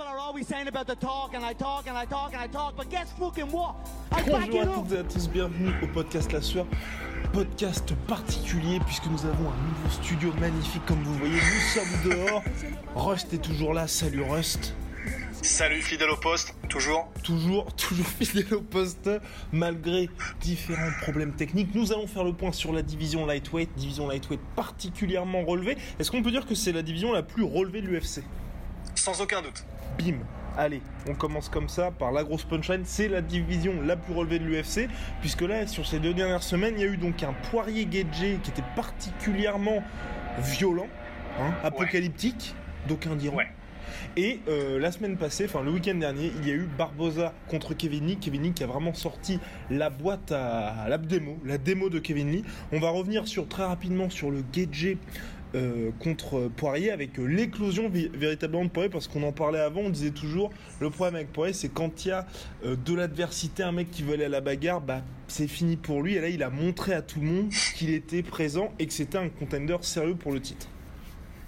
People are always saying about the talk and I talk and I talk and I talk, but guess fucking what? I Bonjour à toutes et à tous, bienvenue au podcast La Sueur. Podcast particulier puisque nous avons un nouveau studio magnifique comme vous voyez, nous sommes dehors. Rust est toujours là, salut Rust. Salut fidèle au poste, toujours. Toujours, toujours fidèle au poste malgré différents problèmes techniques. Nous allons faire le point sur la division lightweight, division lightweight particulièrement relevée. Est-ce qu'on peut dire que c'est la division la plus relevée de l'UFC Sans aucun doute. Bim Allez, on commence comme ça par la grosse punchline. C'est la division la plus relevée de l'UFC, puisque là, sur ces deux dernières semaines, il y a eu donc un Poirier Gagey qui était particulièrement violent, hein, apocalyptique, d'aucuns diront. Ouais. Et euh, la semaine passée, enfin le week-end dernier, il y a eu Barboza contre Kevin Lee. Kevin Lee qui a vraiment sorti la boîte à, la démo, la démo de Kevin Lee. On va revenir sur très rapidement sur le Gagey euh, contre Poirier avec euh, l'éclosion véritablement de Poirier parce qu'on en parlait avant, on disait toujours le problème avec Poirier c'est quand il y a euh, de l'adversité, un mec qui veut aller à la bagarre, bah c'est fini pour lui et là il a montré à tout le monde qu'il était présent et que c'était un contender sérieux pour le titre.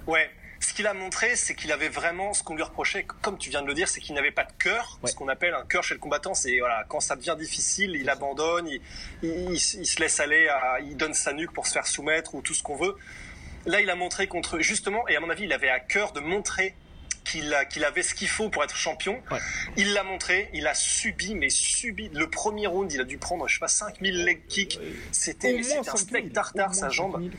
Ouais. Ce qu'il a montré, c'est qu'il avait vraiment ce qu'on lui reprochait, comme tu viens de le dire, c'est qu'il n'avait pas de cœur. Ouais. Ce qu'on appelle un cœur chez le combattant, c'est voilà, quand ça devient difficile, il abandonne, il, il, il se il se laisse aller, à, il donne sa nuque pour se faire soumettre ou tout ce qu'on veut. Là, il a montré contre justement, et à mon avis, il avait à cœur de montrer qu'il avait ce qu'il faut pour être champion. Ouais. Il l'a montré, il a subi, mais subi. Le premier round, il a dû prendre, je sais pas, 5000 leg kicks. C'était un 5 000, steak tartare, sa 5 jambe. 000.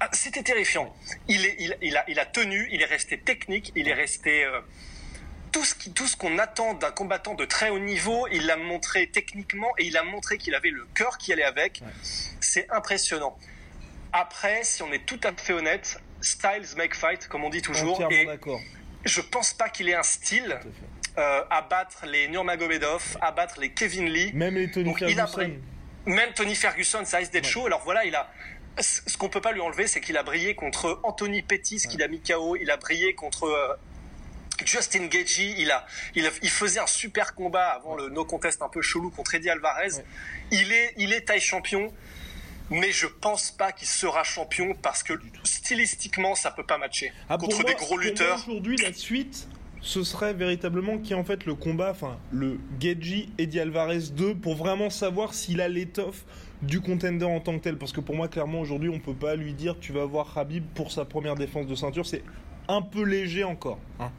Ah, c'était terrifiant. Il, est, il, il, a, il a tenu, il est resté technique, il est resté euh, tout ce qui, tout ce qu'on attend d'un combattant de très haut niveau. Il l'a montré techniquement et il a montré qu'il avait le cœur qui allait avec. C'est impressionnant. Après, si on est tout à fait honnête, styles make fight, comme on dit toujours, et d'accord. je pense pas qu'il ait un style euh, à battre les Nurmagomedov, à battre les Kevin Lee. Même les Tony Donc, a Ferguson. Même Tony Ferguson, ça risque d'être Ouais. chaud. Alors voilà, il a. Ce qu'on peut pas lui enlever, c'est qu'il a brillé contre Anthony Pettis, qu'il a mis KO. Il a brillé contre euh, Justin Gaethje. Il a, il a, il faisait un super combat avant le no contest un peu chelou contre Eddie Alvarez. Ouais. Il est, il est taille champion. Mais je pense pas qu'il sera champion parce que stylistiquement ça peut pas matcher Ah, contre moi- des gros lutteurs. Aujourd'hui, la suite, ce serait véritablement qui est en fait le combat, enfin le Geji Eddie Alvarez 2 pour vraiment savoir s'il a l'étoffe du contender en tant que tel. Parce que pour moi, clairement, aujourd'hui, on peut pas lui dire tu vas voir Habib pour sa première défense de ceinture. C'est un peu léger encore. hein.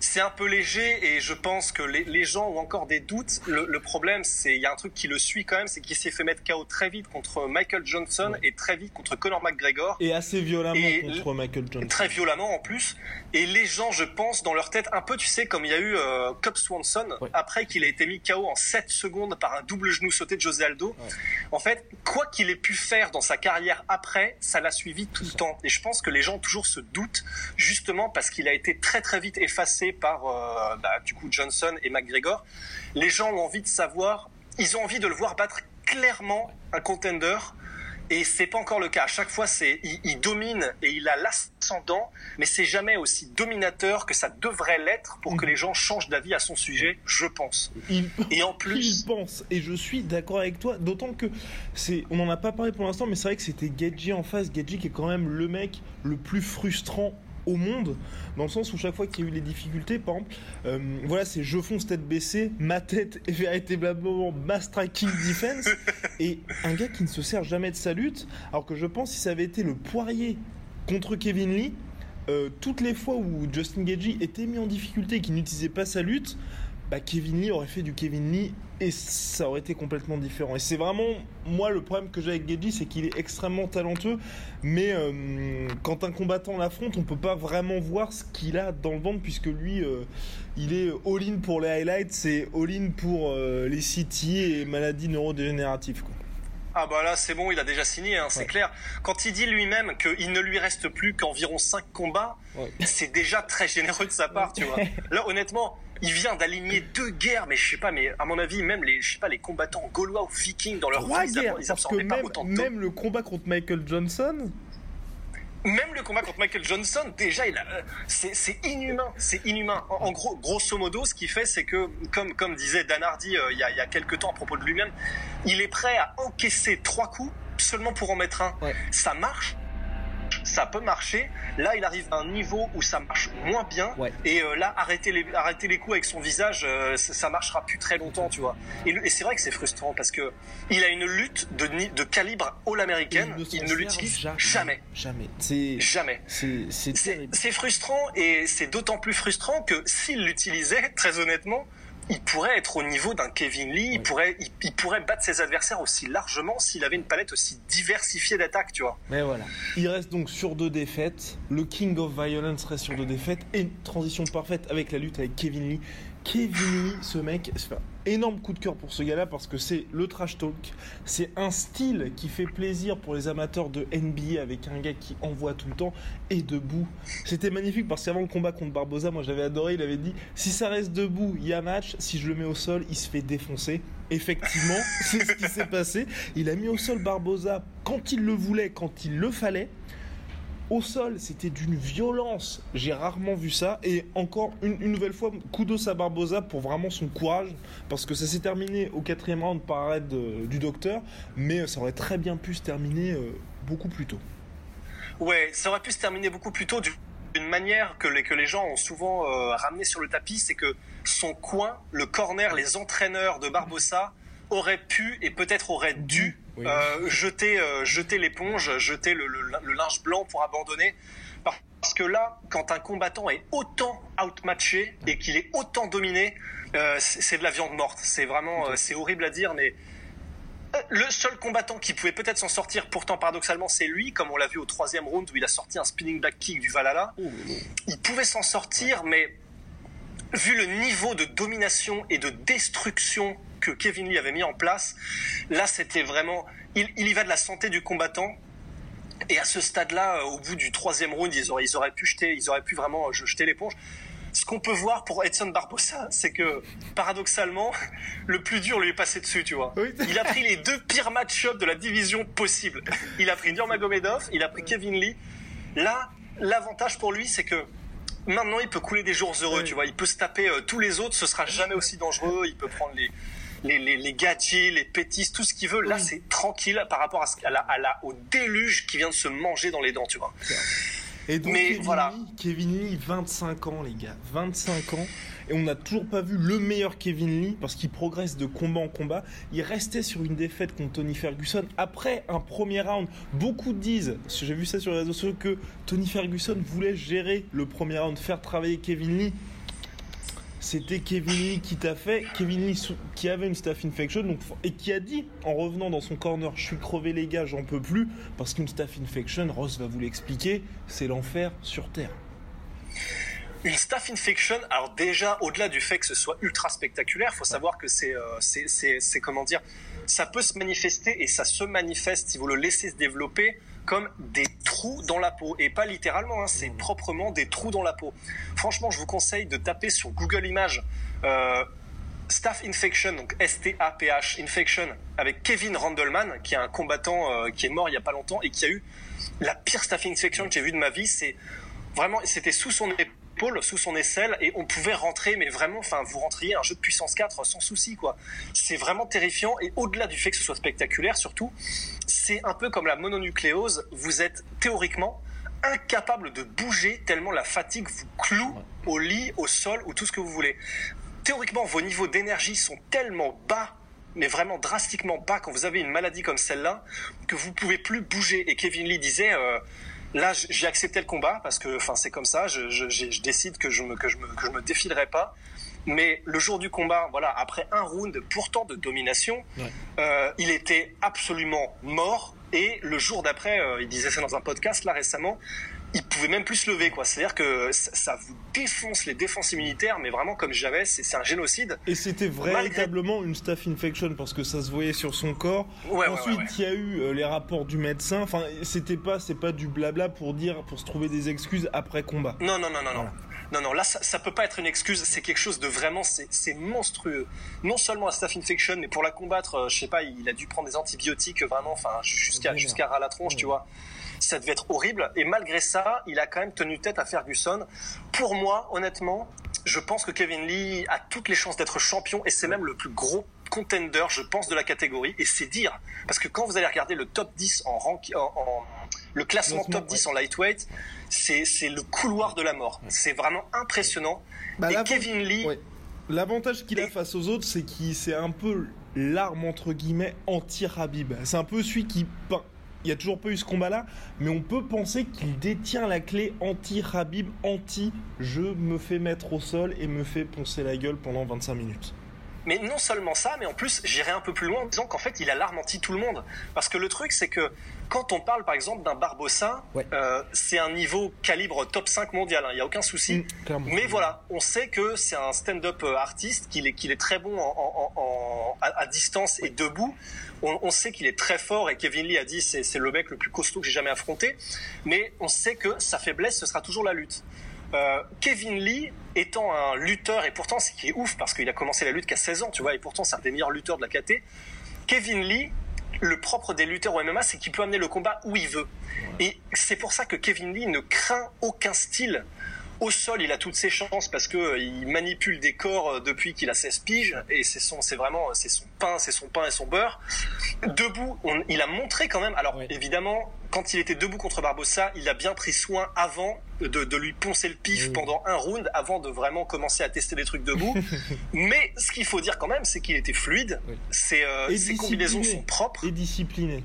C'est un peu léger et je pense que les, les gens ont encore des doutes. Le, le problème, c'est il y a un truc qui le suit quand même, c'est qu'il s'est fait mettre KO très vite contre Michael Johnson Ouais. et très vite contre Conor McGregor. Et assez violemment Et contre Michael Johnson. Très violemment en plus. Et les gens, je pense, dans leur tête, un peu, tu sais, comme il y a eu euh, Cub Swanson, Ouais. après qu'il a été mis KO en 7 secondes par un double genou sauté de José Aldo. En fait, quoi qu'il ait pu faire dans sa carrière après, ça l'a suivi tout le temps. Et je pense que les gens toujours ce doute, justement parce qu'il a été très très vite effacé par, euh, bah, du coup, Johnson et McGregor. Les gens ont envie de savoir, ils ont envie de le voir battre clairement un contender. Et c'est pas encore le cas. À chaque fois, c'est il, il domine et il a l'ascendant, mais c'est jamais aussi dominateur que ça devrait l'être pour que Mhm. les gens changent d'avis à son sujet, je pense. Il... Et en Il plus, pense, et je suis d'accord avec toi, d'autant que c'est, on n'en a pas parlé pour l'instant, mais c'est vrai que c'était Gedji en face, Gedji qui est quand même le mec le plus frustrant au monde, dans le sens où chaque fois qu'il y a eu les difficultés, par exemple, euh, voilà, c'est je fonce tête baissée, ma tête est véritablement ma striking defense, et un gars qui ne se sert jamais de sa lutte, alors que je pense si ça avait été le poirier contre Kevin Lee, euh, toutes les fois où Justin Gagey était mis en difficulté et qu'il n'utilisait pas sa lutte, bah, Kevin Lee aurait fait du Kevin Lee et ça aurait été complètement différent. Et c'est vraiment, moi, le problème que j'ai avec Gagey, c'est qu'il est extrêmement talentueux, mais euh, quand un combattant l'affronte, on peut pas vraiment voir ce qu'il a dans le ventre, puisque lui, euh, il est all-in pour les highlights, c'est all-in pour euh, les CT et maladies neurodégénératives. Ah bah là c'est bon, il a déjà signé, hein, c'est Ouais. clair. Quand il dit lui-même qu'il ne lui reste plus qu'environ 5 combats, Ouais. c'est déjà très généreux de sa part, tu vois. Là honnêtement, il vient d'aligner deux guerres, mais je sais pas, mais à mon avis même les, je sais pas, les combattants gaulois ou vikings dans leur Trois ils guerres, absor- ils parce que pas même, autant de même le combat contre Michael Johnson, Même le combat contre Michael Johnson, déjà, il a, euh, c'est, c'est inhumain, c'est inhumain. En, en gros, grosso modo, ce qu'il fait, c'est que, comme, comme disait Dan Hardy euh, il y a, il y a quelques temps à propos de lui-même, il est prêt à encaisser trois coups seulement pour en mettre un. Ouais. Ça marche. Ça peut marcher. Là, il arrive à un niveau où ça marche moins bien. Et euh, là, arrêter les, arrêter les coups avec son visage, euh, ça, marchera plus très longtemps, tu vois. Et, c'est vrai que c'est frustrant parce que il a une lutte de, de calibre all-américaine. Il ne, l'utilise jamais. Jamais. C'est jamais. C'est frustrant et c'est d'autant plus frustrant que s'il l'utilisait, très honnêtement, il pourrait être au niveau d'un Kevin Lee, il, pourrait, il, pourrait battre ses adversaires aussi largement s'il avait une palette aussi diversifiée d'attaques, tu vois. Mais voilà. Il reste donc sur deux défaites. Le King of Violence reste sur deux défaites. Et une transition parfaite avec la lutte avec Kevin Lee. Kevin ce mec, c'est un énorme coup de cœur pour ce gars-là parce que c'est le trash talk. C'est un style qui fait plaisir pour les amateurs de NBA avec un gars qui envoie tout le temps et debout. C'était magnifique parce qu'avant le combat contre Barbosa, moi j'avais adoré. Il avait dit si ça reste debout, il y a match. Si je le mets au sol, il se fait défoncer. Effectivement, c'est ce qui s'est passé. Il a mis au sol Barbosa quand il le voulait, quand il le fallait au sol, c'était d'une violence. J'ai rarement vu ça. Et encore une, nouvelle fois, kudos à Barbosa pour vraiment son courage. Parce que ça s'est terminé au quatrième round par arrêt du docteur. Mais ça aurait très bien pu se terminer euh, beaucoup plus tôt. Ouais, ça aurait pu se terminer beaucoup plus tôt d'une manière que les, que les gens ont souvent euh, ramené sur le tapis. C'est que son coin, le corner, les entraîneurs de Barbosa auraient pu et peut-être auraient dû euh, jeter, euh, jeter l'éponge, jeter le, linge blanc pour abandonner. Parce que là, quand un combattant est autant outmatché et qu'il est autant dominé, euh, c'est de la viande morte. C'est vraiment, c'est horrible à dire, mais le seul combattant qui pouvait peut-être s'en sortir, pourtant paradoxalement, c'est lui, comme on l'a vu au troisième round où il a sorti un spinning back kick du Valhalla. Oh, il pouvait s'en sortir, mais vu le niveau de domination et de destruction que Kevin Lee avait mis en place, là c'était vraiment, il, y va de la santé du combattant. Et à ce stade-là, euh, au bout du troisième round, ils auraient, ils auraient pu jeter, ils auraient pu vraiment euh, jeter l'éponge. Ce qu'on peut voir pour Edson Barbosa, c'est que paradoxalement, le plus dur lui est passé dessus, tu vois. Il a pris les deux pires match-ups de la division possible. Il a pris Nurmagomedov, il a pris Kevin Lee. Là, l'avantage pour lui, c'est que maintenant il peut couler des jours heureux, tu vois. Il peut se taper euh, tous les autres, ce sera jamais aussi dangereux. Il peut prendre les, les, les, les gadgets, les pétis, tout ce qu'il veut. Là, c'est tranquille par rapport à, ce, à, la, à la, au déluge qui vient de se manger dans les dents, tu vois. Et donc, Mais Kevin, voilà. Lee, Kevin Lee, 25 ans, les gars. 25 ans. Et on n'a toujours pas vu le meilleur Kevin Lee parce qu'il progresse de combat en combat. Il restait sur une défaite contre Tony Ferguson après un premier round. Beaucoup disent, j'ai vu ça sur les réseaux sociaux, que Tony Ferguson voulait gérer le premier round, faire travailler Kevin Lee c'était Kevin Lee qui t'a fait, Kevin Lee qui avait une staph infection donc, et qui a dit en revenant dans son corner je suis crevé les gars j'en peux plus parce qu'une staph infection, Ross va vous l'expliquer, c'est l'enfer sur Terre. Une staph infection, alors déjà au-delà du fait que ce soit ultra spectaculaire, faut savoir que c'est, euh, c'est comment dire, ça peut se manifester et ça se manifeste si vous le laissez se développer comme des trous dans la peau. Et pas littéralement, hein, c'est mmh. proprement des trous dans la peau. Franchement, je vous conseille de taper sur Google Images euh, Staph Infection, donc S-T-A-P-H Infection, avec Kevin Randleman, qui est un combattant euh, qui est mort il y a pas longtemps et qui a eu la pire Staph Infection que j'ai vue de ma vie. C'est vraiment, c'était sous son épaule sous son aisselle, et on pouvait rentrer, mais vraiment, enfin, vous rentriez un jeu de puissance 4 sans souci, quoi. C'est vraiment terrifiant, et au-delà du fait que ce soit spectaculaire, surtout, c'est un peu comme la mononucléose, vous êtes théoriquement incapable de bouger tellement la fatigue vous cloue au lit, au sol ou tout ce que vous voulez. Théoriquement, vos niveaux d'énergie sont tellement bas mais vraiment drastiquement bas quand vous avez une maladie comme celle-là, que vous pouvez plus bouger. Et Kevin Lee disait, euh, Là, j'ai accepté le combat parce que, enfin, c'est comme ça. Je, je, je, décide que je me que je me que je me défilerai pas. Mais le jour du combat, voilà, après un round pourtant de domination, euh, il était absolument mort. Et le jour d'après, euh, il disait ça dans un podcast là récemment, il pouvait même plus se lever quoi. C'est-à-dire que ça, vous défonce les défenses immunitaires, mais vraiment comme j'avais, c'est un génocide. Et c'était véritablement une staph infection parce que ça se voyait sur son corps. Ensuite, il y a eu euh, les rapports du médecin. Enfin, c'était pas, c'est pas du blabla pour dire, pour se trouver des excuses après combat. Non, non, non, non, non. Non, non, là, ça, ça, peut pas être une excuse. C'est quelque chose de vraiment, c'est monstrueux. Non seulement la staph infection, mais pour la combattre, euh, je sais pas, il a dû prendre des antibiotiques vraiment, enfin, jusqu'à jusqu'à ras la tronche, tu vois ça devait être horrible. Et malgré ça, il a quand même tenu tête à Ferguson. Pour moi, honnêtement, je pense que Kevin Lee a toutes les chances d'être champion et c'est même le plus gros contender, je pense, de la catégorie. Et c'est dire. Parce que quand vous allez regarder le top 10 en, rank, en, Le classement top 10 ouais. en lightweight, c'est le couloir de la mort. C'est vraiment impressionnant. Bah, Et Kevin Lee, ouais. L'avantage qu'il a Et- face aux autres, c'est qu'il c'est un peu l'arme entre guillemets anti-Rabib. C'est un peu celui qui peint. Il n'y a toujours pas eu ce combat-là, mais on peut penser qu'il détient la clé anti-Rabib, anti-je me fais mettre au sol et me fais poncer la gueule pendant 25 minutes. Mais non seulement ça, mais en plus, j'irai un peu plus loin en disant qu'en fait, il a l'arme anti tout le monde. Parce que le truc, c'est que quand on parle, par exemple, d'un Barbossa, Ouais. euh, c'est un niveau calibre top 5 mondial, hein, il n'y a aucun souci. Mm. Mais voilà, on sait que c'est un stand-up euh, artiste, qu'il est, qu'il est très bon en, en- en- à, à distance et debout. On, on sait qu'il est très fort et Kevin Lee a dit c'est, c'est le mec le plus costaud que j'ai jamais affronté. Mais on sait que sa faiblesse, ce sera toujours la lutte. Euh, Kevin Lee étant un lutteur, et pourtant ce qui est ouf parce qu'il a commencé la lutte qu'à 16 ans, tu vois, et pourtant c'est un des meilleurs lutteurs de la KT. Kevin Lee, le propre des lutteurs au MMA, c'est qu'il peut amener le combat où il veut. Et c'est pour ça que Kevin Lee ne craint aucun style. Au sol, il a toutes ses chances parce que euh, il manipule des corps euh, depuis qu'il a 16 piges et c'est son, c'est vraiment, c'est son pain, c'est son pain et son beurre. Debout, on- il a montré quand même. Alors évidemment, quand il était debout contre Barbossa, il a bien pris soin avant de, de lui poncer le pif Oui. pendant un round, avant de vraiment commencer à tester des trucs debout. Mais ce qu'il faut dire quand même, c'est qu'il était fluide. Oui. Ses, euh, ses combinaisons sont propres Et discipliné.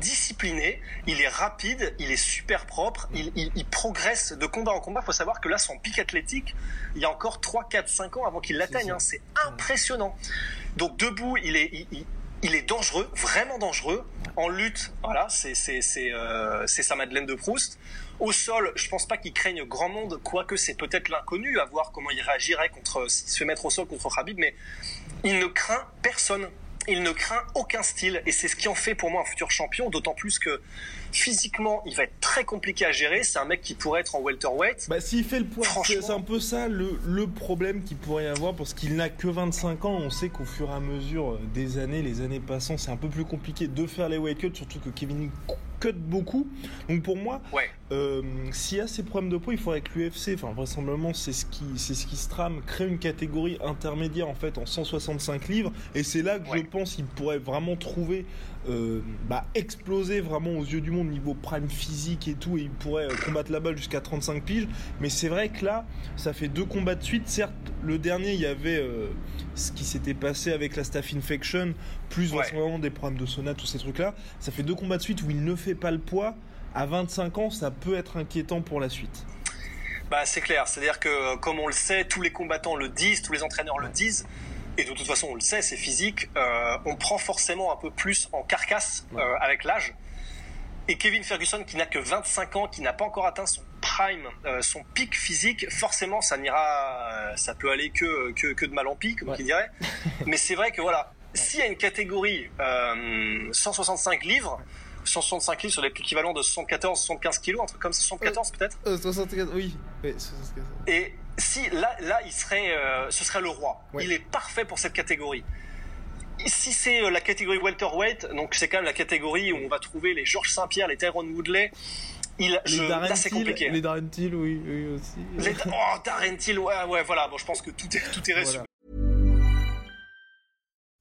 discipliné, il est rapide, il est super propre, il, il- il progresse de combat en combat. Il faut savoir que là, son pic athlétique, il y a encore 3, 4, 5 ans avant qu'il l'atteigne. hein. C'est impressionnant. Donc debout, il est, il, il- est dangereux, vraiment dangereux. En lutte, voilà, c'est euh, sa Madeleine de Proust. Au sol, je pense pas qu'il craigne grand monde, quoique c'est peut-être l'inconnu à voir comment il réagirait contre s'il se fait mettre au sol contre Khabib, mais il ne craint personne. Il ne craint aucun style et c'est ce qui en fait pour moi un futur champion, d'autant plus que physiquement il va être très compliqué à gérer. C'est un mec qui pourrait être en welterweight. Bah, s'il fait le poids, c'est Franchement. c'est un peu ça le, le problème qu'il pourrait y avoir parce qu'il n'a que 25 ans. On sait qu'au fur et à mesure euh, des années, les années passant, c'est un peu plus compliqué de faire les weight cuts, surtout que Kevin cut beaucoup. Donc pour moi, Ouais. euh, s'il y a ces problèmes de poids, il faudrait que l'UFC, enfin vraisemblablement c'est ce qui c'est ce qui se trame, crée une catégorie intermédiaire en fait en 165 livres et c'est là que Ouais. je pense qu'il pourrait vraiment trouver euh, bah, exploser vraiment aux yeux du monde niveau prime physique et tout et il pourrait euh, combattre la balle jusqu'à 35 piges. Mais c'est vrai que là ça fait deux combats de suite. Certes le dernier il y avait euh, ce qui s'était passé avec la staff infection plus Ouais. vraisemblablement des problèmes de sauna tous ces trucs là ça fait deux combats de suite où il ne fait pas le poids. À 25 ans ça peut être inquiétant pour la suite. Bah c'est clair, c'est-à-dire que comme on le sait, tous les combattants le disent, tous les entraîneurs le disent, et de toute façon on le sait, c'est physique. euh, on prend forcément un peu plus en carcasse euh, avec l'âge. Et Kevin Ferguson, qui n'a que 25 ans, qui n'a pas encore atteint son prime, euh, son pic physique, forcément ça n'ira, ça peut aller que, que, que de mal en pis, comme Ouais. qui dirait. Mais c'est vrai que voilà, s'il y a une catégorie euh, 165 livres, 165 livres sur l'équivalent de 74, 75 kilos, un truc comme ça, 74 peut-être. 64 oui, oui 64. Et si là, là, il serait, euh, ce serait le roi. Ouais. Il est parfait pour cette catégorie. Si c'est euh, la catégorie welterweight, donc c'est quand même la catégorie où on va trouver les Georges Saint-Pierre, les Tyrone Woodley. Il, je, les Darren là, c'est compliqué. les Darren Till, oui, oui aussi. Les- oh, Darren Till, ouais, ouais, voilà. Bon, je pense que tout est, tout est résumé. Voilà.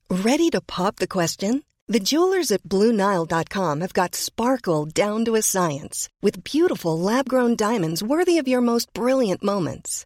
Ready to pop the question? The jewelers at BlueNile.com have got sparkle down to a science with beautiful lab grown diamonds worthy of your most brilliant moments.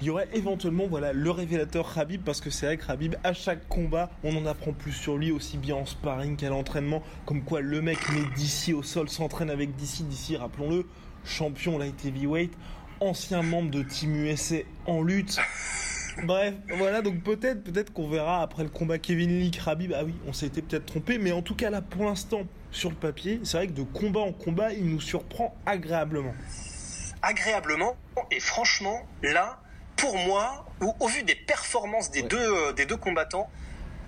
Il y aurait éventuellement voilà, le révélateur Khabib, parce que c'est vrai que Khabib, à chaque combat, on en apprend plus sur lui, aussi bien en sparring qu'à l'entraînement. Comme quoi, le mec met d'ici au sol, s'entraîne avec d'ici, d'ici, rappelons-le, champion light heavyweight, ancien membre de Team USA en lutte. Bref, voilà, donc peut-être peut-être qu'on verra après le combat Kevin Lee Khabib. Ah oui, on s'était peut-être trompé, mais en tout cas là pour l'instant sur le papier, c'est vrai que de combat en combat, il nous surprend agréablement. agréablement. Et franchement, là, pour moi, au, au vu des performances des, Ouais. deux, euh, des deux combattants,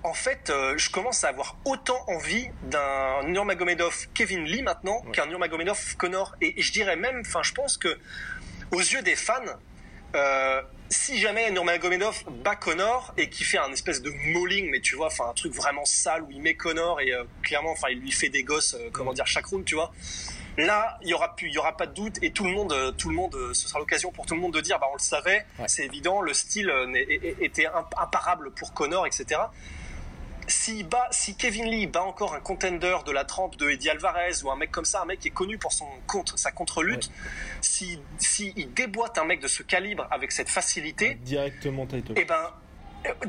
en fait, euh, je commence à avoir autant envie d'un Nurmagomedov Kevin Lee maintenant qu'un Nurmagomedov Connor. Et, et je dirais même, enfin, je pense que aux yeux des fans, euh, si jamais Nurmagomedov bat Connor et qui fait un espèce de mauling, mais tu vois, enfin un truc vraiment sale où il met Connor et euh, clairement, enfin il lui fait des gosses, euh, comment dire, chaque round, tu vois. Là, il y aura plus, il y aura pas de doute et tout le monde, euh, tout le monde, euh, ce sera l'occasion pour tout le monde de dire, bah on le savait, Ouais. c'est évident, le style euh, était imp- imparable pour Connor, etc. Si, bat, si Kevin Lee bat encore un contender de la trempe de Eddie Alvarez ou un mec comme ça, un mec qui est connu pour son contre, sa contre-lutte, si, si il déboîte un mec de ce calibre avec cette facilité, Directement title. eh ben,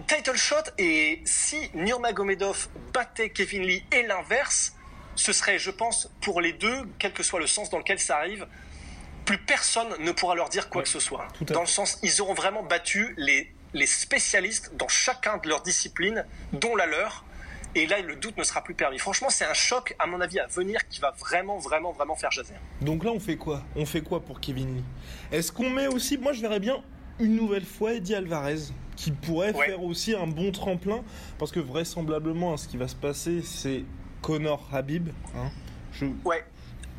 title shot, et si Nurmagomedov battait Kevin Lee et l'inverse, ce serait, je pense, pour les deux, quel que soit le sens dans lequel ça arrive, plus personne ne pourra leur dire quoi Ouais, que ce soit. Dans le sens, ils auront vraiment battu les, les spécialistes dans chacun de leurs disciplines, dont la leur. Et là, le doute ne sera plus permis. Franchement, c'est un choc, à mon avis, à venir qui va vraiment, vraiment, vraiment faire jaser. Donc là, on fait quoi? On fait quoi pour Kevin Lee? Est-ce qu'on met aussi, moi je verrais bien une nouvelle fois Eddie Alvarez, qui pourrait Ouais. faire aussi un bon tremplin, parce que vraisemblablement, ce qui va se passer, c'est Connor Habib. hein. Je Ouais.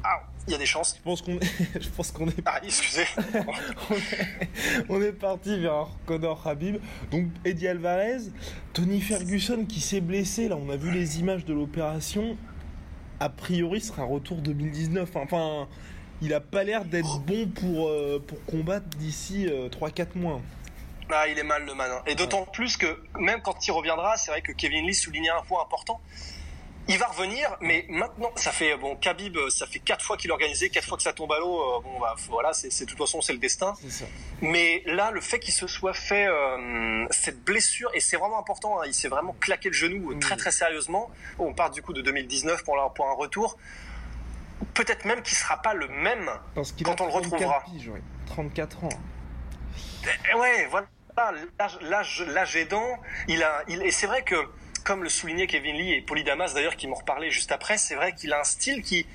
Ah, il y a des chances. pense qu'on est, je pense qu'on est Ah, excusez. on est, on est parti vers Connor Habib. Donc Eddie Alvarez, Tony Ferguson qui s'est blessé, là on a vu les images de l'opération. A priori, ce sera un retour 2019. Enfin, il a pas l'air d'être bon pour, euh, pour combattre d'ici 3-4 mois. Ah, il est mal le man. hein. Et d'autant plus que même quand il reviendra, c'est vrai que Kevin Lee soulignait un point important. Il va revenir, mais maintenant, ça fait bon, Khabib, euh, ça fait quatre fois qu'il est organisé, quatre fois que ça tombe à l'eau. euh, Bon, bah voilà, c'est de toute façon c'est le destin. C'est ça. Mais là, le fait qu'il se soit fait euh, cette blessure, et c'est vraiment important, hein, il s'est vraiment claqué le genou euh, très très sérieusement. On part du coup de 2019 pour, la- pour un retour. Peut-être même qu'il sera pas le même Quand a on le 34 retrouvera. piges, ouais. 34 ans. Eh ouais, voilà, l'âge, aidant, il a, il, et c'est vrai que, comme le soulignait Kevin Lee et Polydamas d'ailleurs, qui m'en reparlait juste après, c'est vrai qu'il a un style qui,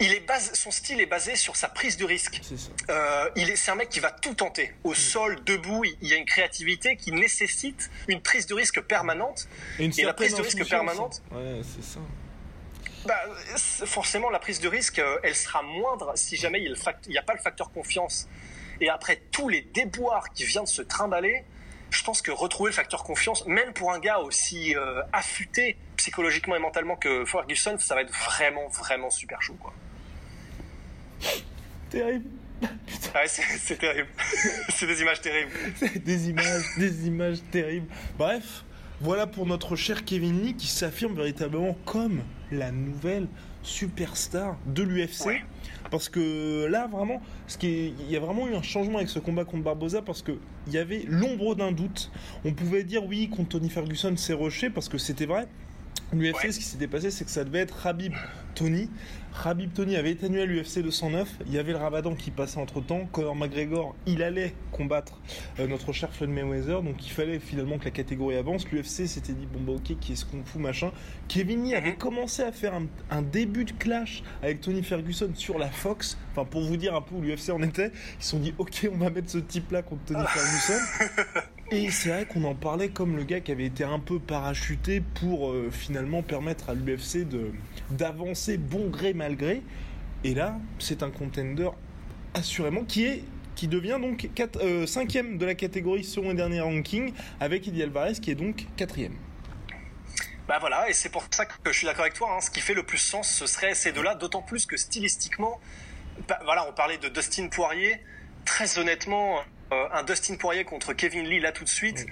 il est base, son style est basé sur sa prise de risque. C'est. Euh, il est, c'est un mec qui va tout tenter, au sol, debout. Il, y a une créativité qui nécessite une prise de risque permanente. Et, une Et la prise de risque permanente. Ouais, c'est ça. Bah, forcément, la prise de risque, euh, elle sera moindre si jamais il n'y a pas le facteur confiance. Et après tous les déboires qui viennent de se trimballer, je pense que retrouver le facteur confiance, même pour un gars aussi euh, affûté psychologiquement et mentalement que Ferguson, ça va être vraiment, vraiment super chaud. Quoi. Terrible. Ouais, c'est terrible. c'est des images terribles. des images, des images terribles. Bref, voilà pour notre cher Kevin Lee qui s'affirme véritablement comme la nouvelle superstar de l'UFC. Ouais. Parce que là, vraiment, il y a vraiment eu un changement avec ce combat contre Barboza parce que il y avait l'ombre d'un doute. On pouvait dire oui contre Tony Ferguson, c'est rushé parce que c'était vrai. L'UFC, Ouais. ce qui s'était passé, c'est que ça devait être Habib Tony. Habib Tony avait annulé à l'UFC 209. Il y avait le Ramadan qui passait entre temps. Conor McGregor, il allait combattre euh, notre cher Floyd Mayweather. Donc il fallait finalement que la catégorie avance. L'UFC s'était dit bon bah ok, qui est-ce qu'on fout machin. Kevin Lee avait Mhm. commencé à faire un, un début de clash avec Tony Ferguson sur la Fox. Enfin pour vous dire un peu où l'UFC en était, ils se sont dit ok, on va mettre ce type là contre Tony Ferguson. Et c'est vrai qu'on en parlait comme le gars qui avait été un peu parachuté pour euh, finalement permettre à l'UFC d'avancer bon gré mal gré. Et là, c'est un contender assurément qui est qui devient donc 5 cinquième de la catégorie selon les derniers rankings avec Eddie Alvarez qui est donc quatrième. Bah voilà, et c'est pour ça que je suis d'accord avec toi. hein. Ce qui fait le plus sens, ce serait ces deux-là, d'autant plus que stylistiquement, bah, voilà, on parlait de Dustin Poirier. Très honnêtement, euh, un Dustin Poirier contre Kevin Lee là tout de suite,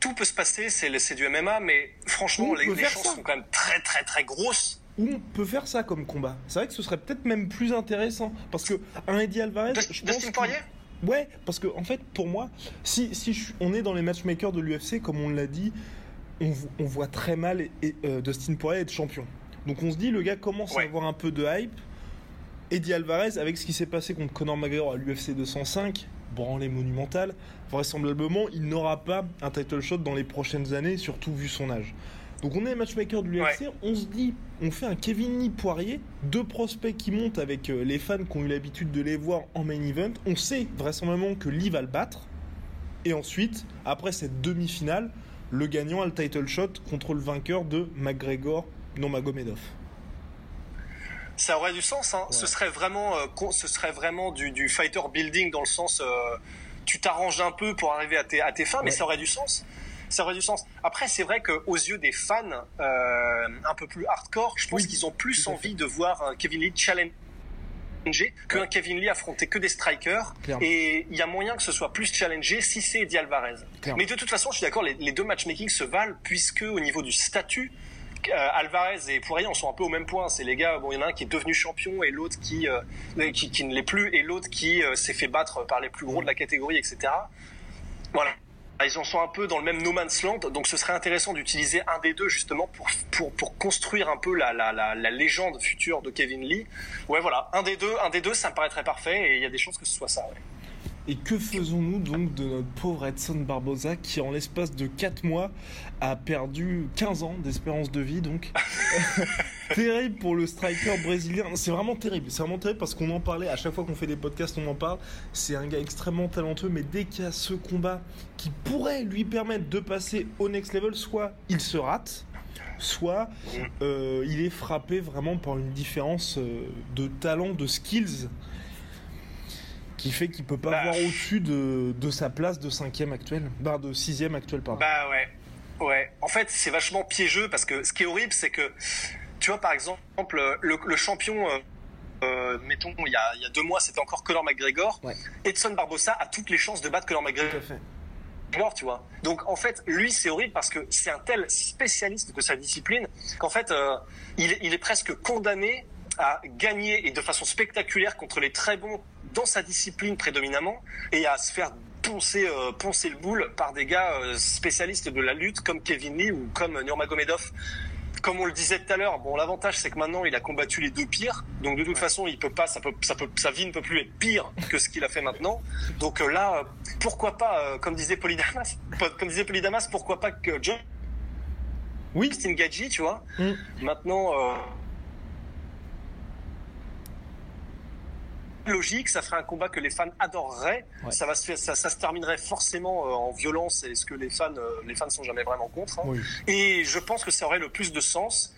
tout peut se passer. C'est du MMA, mais franchement, les, chances ça. sont quand même très très très grosses. Ou on peut faire ça comme combat. C'est vrai que ce serait peut-être même plus intéressant parce que un Eddie Alvarez, Dust- je pense Poirier? Ouais, parce que en fait, pour moi, si, si je- on est dans les matchmakers de l'UFC, comme on l'a dit, on, vo- on voit très mal et, et, euh, Dustin Poirier être champion. Donc on se dit, le gars commence à avoir un peu de hype. Eddie Alvarez, avec ce qui s'est passé contre Conor McGregor à l'UFC 205, branlée monumentale, vraisemblablement, il n'aura pas un title shot dans les prochaines années, surtout vu son âge. Donc on est matchmaker de l'UFC, on se dit, on fait un Kevin Lee Poirier, deux prospects qui montent avec euh, les fans qui ont eu l'habitude de les voir en main event. On sait vraisemblablement que Lee va le battre. Et ensuite, après cette demi-finale, le gagnant a le title shot contre le vainqueur de McGregor Magomedov. Ça aurait du sens, hein. ce serait vraiment, euh, ce serait vraiment du, du, fighter building dans le sens, euh, tu t'arranges un peu pour arriver à tes, à tes fins, mais ça aurait du sens. Ça aurait du sens. Après, c'est vrai qu'aux yeux des fans euh, un peu plus hardcore, je pense qu'ils ont plus envie de voir Kevin Lee challenge qu'un Kevin Lee affronter que des strikers. Et il y a moyen que ce soit plus challengé si c'est Eddie Alvarez. Mais de toute façon, je suis d'accord, les, les, deux matchmaking se valent puisque au niveau du statut, euh, Alvarez et Poirier on sont un peu au même point. C'est les gars, bon, il y en a un qui est devenu champion et l'autre qui, euh, qui, ne l'est plus et l'autre qui euh, s'est fait battre par les plus gros de la catégorie, etc. Voilà. Ils en sont un peu dans le même no man's land, donc ce serait intéressant d'utiliser un des deux justement pour, pour, pour construire un peu la, la, la, légende future de Kevin Lee. Ouais, voilà, un des deux, un des deux, ça me paraîtrait parfait et il y a des chances que ce soit ça. Et que faisons-nous donc de notre pauvre Edson Barbosa qui en l'espace de 4 mois a perdu 15 ans d'espérance de vie donc terrible pour le striker brésilien. C'est vraiment terrible, c'est vraiment terrible parce qu'on en parlait à chaque fois qu'on fait des podcasts, on en parle. C'est un gars extrêmement talentueux mais dès qu'il y a ce combat qui pourrait lui permettre de passer au next level, soit il se rate, soit euh, il est frappé vraiment par une différence euh, de talent, de skills qui fait qu'il peut pas bah, voir au-dessus de, de, sa place de cinquième actuelle, bah, de sixième actuelle, pardon. Bah ouais, ouais. En fait, c'est vachement piégeux parce que ce qui est horrible, c'est que, tu vois, par exemple, le, le champion, euh, euh, mettons, il y, a, il y a deux mois, c'était encore Conor McGregor. Ouais. Edson Barbosa a toutes les chances de battre Conor McGregor. Tout à fait. tu vois. Donc en fait, lui, c'est horrible parce que c'est un tel spécialiste de sa discipline qu'en fait, euh, il, il est presque condamné à gagner et de façon spectaculaire contre les très bons dans sa discipline prédominamment et à se faire poncer, euh, poncer le boule par des gars euh, spécialistes de la lutte comme Kevin Lee ou comme Nurmagomedov. Comme on le disait tout à l'heure, bon l'avantage c'est que maintenant il a combattu les deux pires, donc de toute façon il peut pas, ça peut, ça peut, sa vie ne peut plus être pire que ce qu'il a fait maintenant. Donc euh, là, pourquoi pas, comme disait Polydamas, comme disait Polydamas, pourquoi pas que John, oui, Gadji, tu vois. Mm. Maintenant. Logique, ça ferait un combat que les fans adoreraient. Ça va se ça, ça, se terminerait forcément euh, en violence et ce que les fans, euh, les fans sont jamais vraiment contre. Hein. Et je pense que ça aurait le plus de sens.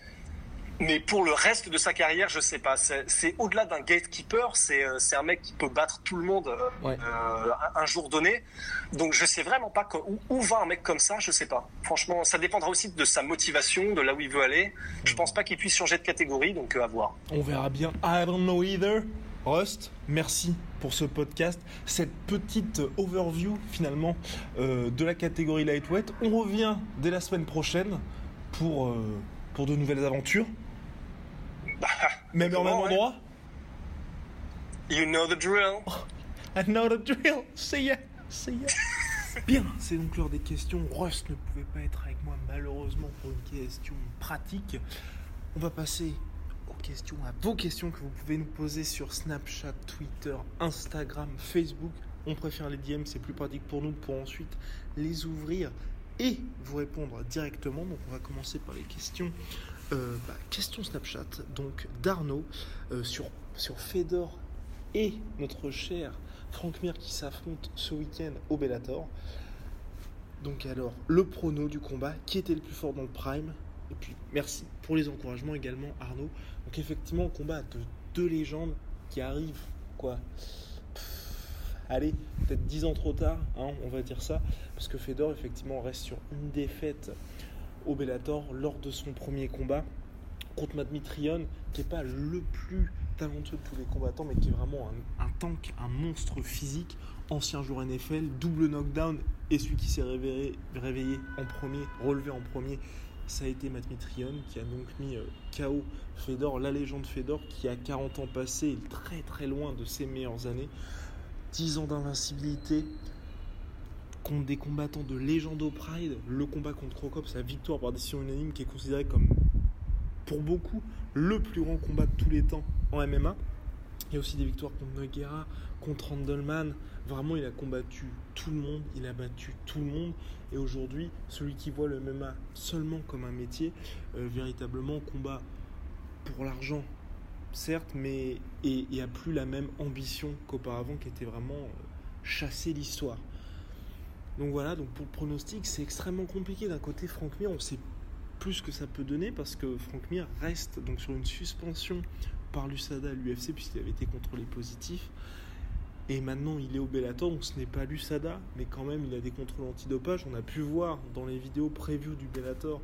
Mais pour le reste de sa carrière, je sais pas. C'est au-delà d'un gatekeeper. C'est euh, un mec qui peut battre tout le monde un, jour donné. Donc je sais vraiment pas où, où, va un mec comme ça. Je sais pas. Franchement, ça dépendra aussi de sa motivation, de là où il veut aller. Je pense pas qu'il puisse changer de catégorie. Donc à voir. On verra bien. I don't know either. Rust, merci pour ce podcast, cette petite overview finalement euh, de la catégorie lightweight. On revient dès la semaine prochaine pour, euh, pour de nouvelles aventures. Bah, même au même endroit. You know the drill. I know the drill. See ya. See ya. Bien, c'est donc l'heure des questions. Rust ne pouvait pas être avec moi malheureusement pour une question pratique. On va passer questions, à vos questions que vous pouvez nous poser sur Snapchat, Twitter, Instagram, Facebook. On préfère les DM, c'est plus pratique pour nous pour ensuite les ouvrir et vous répondre directement. Donc on va commencer par les questions. Euh, bah, question Snapchat, donc d'Arnaud euh, sur, sur Fedor et notre cher Frank Mir qui s'affrontent ce week-end au Bellator. Donc alors, le prono du combat, qui était le plus fort dans le prime? Et puis merci pour les encouragements également Arnaud. Donc effectivement, combat de deux légendes qui arrivent, quoi. allez, peut-être dix ans trop tard, hein, on va dire ça, parce que Fedor effectivement reste sur une défaite au Bellator lors de son premier combat contre Madmitrion, qui n'est pas le plus talentueux de tous les combattants, mais qui est vraiment un, tank, un monstre physique, ancien joueur NFL, double knockdown, et celui qui s'est réveillé en premier, relevé en premier, ça a été Matt qui a donc mis euh, KO Fedor, la légende Fedor qui a 40 ans passés très très loin de ses meilleures années. 10 ans d'invincibilité contre des combattants de légende au Pride, le combat contre Crocop, sa victoire par décision unanime qui est considérée comme pour beaucoup le plus grand combat de tous les temps en MMA. Il y a aussi des victoires contre Noguera, contre Randleman. Vraiment, il a combattu tout le monde, il a battu tout le monde. Et aujourd'hui, celui qui voit le MMA seulement comme un métier, euh, véritablement combat pour l'argent, certes, mais et, a plus la même ambition qu'auparavant, qui était vraiment euh, chasser l'histoire. Donc voilà, donc pour le pronostic, c'est extrêmement compliqué. D'un côté, Frank Mir, on sait plus que ça peut donner parce que Frank Mir reste donc sur une suspension par l'USADA à l'UFC puisqu'il avait été contrôlé positif. Et maintenant, il est au Bellator, donc ce n'est pas l'USADA, mais quand même, il a des contrôles antidopage. On a pu voir dans les vidéos preview du Bellator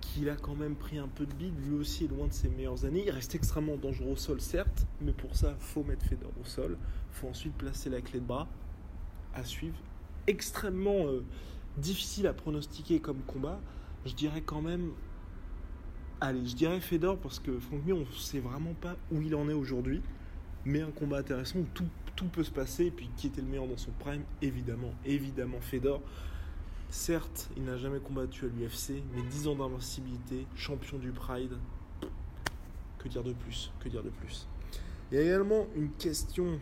qu'il a quand même pris un peu de bide. Lui aussi est loin de ses meilleures années. Il reste extrêmement dangereux au sol, certes, mais pour ça, faut mettre Fedor au sol. Faut ensuite placer la clé de bras à suivre. Extrêmement euh, difficile à pronostiquer comme combat. Je dirais quand même. Allez, je dirais Fedor parce que Frank Mir, on ne sait vraiment pas où il en est aujourd'hui. Mais un combat intéressant où tout, tout peut se passer. Et puis qui était le meilleur dans son prime Évidemment, évidemment Fedor. Certes, il n'a jamais combattu à l'UFC, mais 10 ans d'invincibilité, champion du Pride. Que dire de plus Que dire de plus Il y a également une question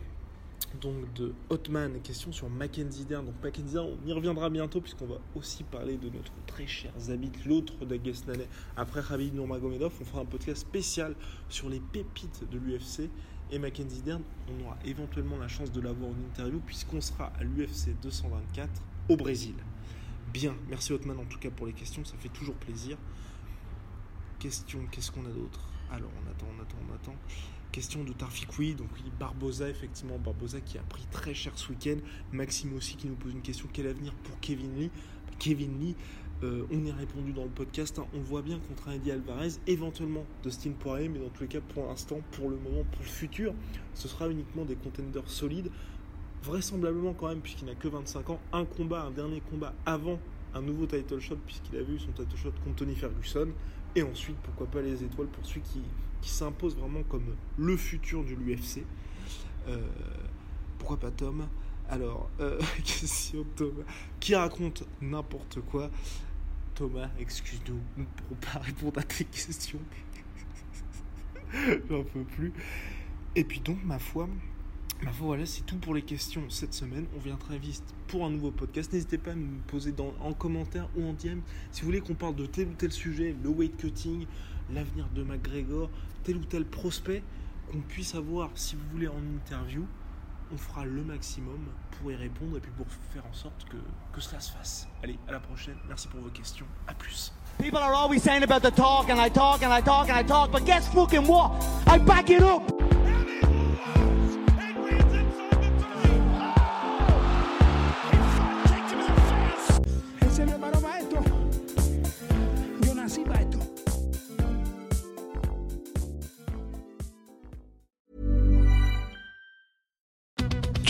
donc de Hotman, question sur Mackenzie Dern. Donc Mackenzie Dern, on y reviendra bientôt puisqu'on va aussi parler de notre très cher Zabit, l'autre d'Agesnane. Après Khabib Nurmagomedov, on fera un podcast spécial sur les pépites de l'UFC. Et Mackenzie Dern, on aura éventuellement la chance de l'avoir en interview puisqu'on sera à l'UFC 224 au Brésil. Bien, merci Hotman en tout cas pour les questions, ça fait toujours plaisir. Question, qu'est-ce qu'on a d'autre? Alors on attend, on attend, on attend. Question de Tarfik, donc oui, Barbosa, effectivement, Barbosa qui a pris très cher ce week-end. Maxime aussi qui nous pose une question quel avenir pour Kevin Lee? Kevin Lee, euh, on a répondu dans le podcast. hein, on voit bien contre un Eddie Alvarez, éventuellement Dustin Poirier, mais dans tous les cas, pour l'instant, pour le moment, pour le futur, ce sera uniquement des contenders solides. Vraisemblablement, quand même, puisqu'il n'a que 25 ans, un combat, un dernier combat avant un nouveau title shot, puisqu'il avait eu son title shot contre Tony Ferguson. Et ensuite, pourquoi pas les étoiles pour celui qui, qui s'impose vraiment comme le futur de l'UFC. Euh, pourquoi pas Tom? Alors, euh, question Thomas. Qui raconte n'importe quoi? Thomas, excuse-nous, nous ne pas répondre à tes questions. J'en peux plus. Et puis donc, ma foi, foi, voilà, c'est tout pour les questions cette semaine. On vient très vite pour un nouveau podcast. N'hésitez pas à me poser dans, en commentaire ou en DM si vous voulez qu'on parle de tel ou tel sujet, le weight cutting, l'avenir de McGregor, tel ou tel prospect, qu'on puisse avoir, si vous voulez, en interview. On fera le maximum pour y répondre et puis pour faire en sorte que, que cela se fasse. Allez, à la prochaine. Merci pour vos questions. À plus. People are always saying about the talk, and I talk, and I talk, and I talk, but guess fucking what? I back it up!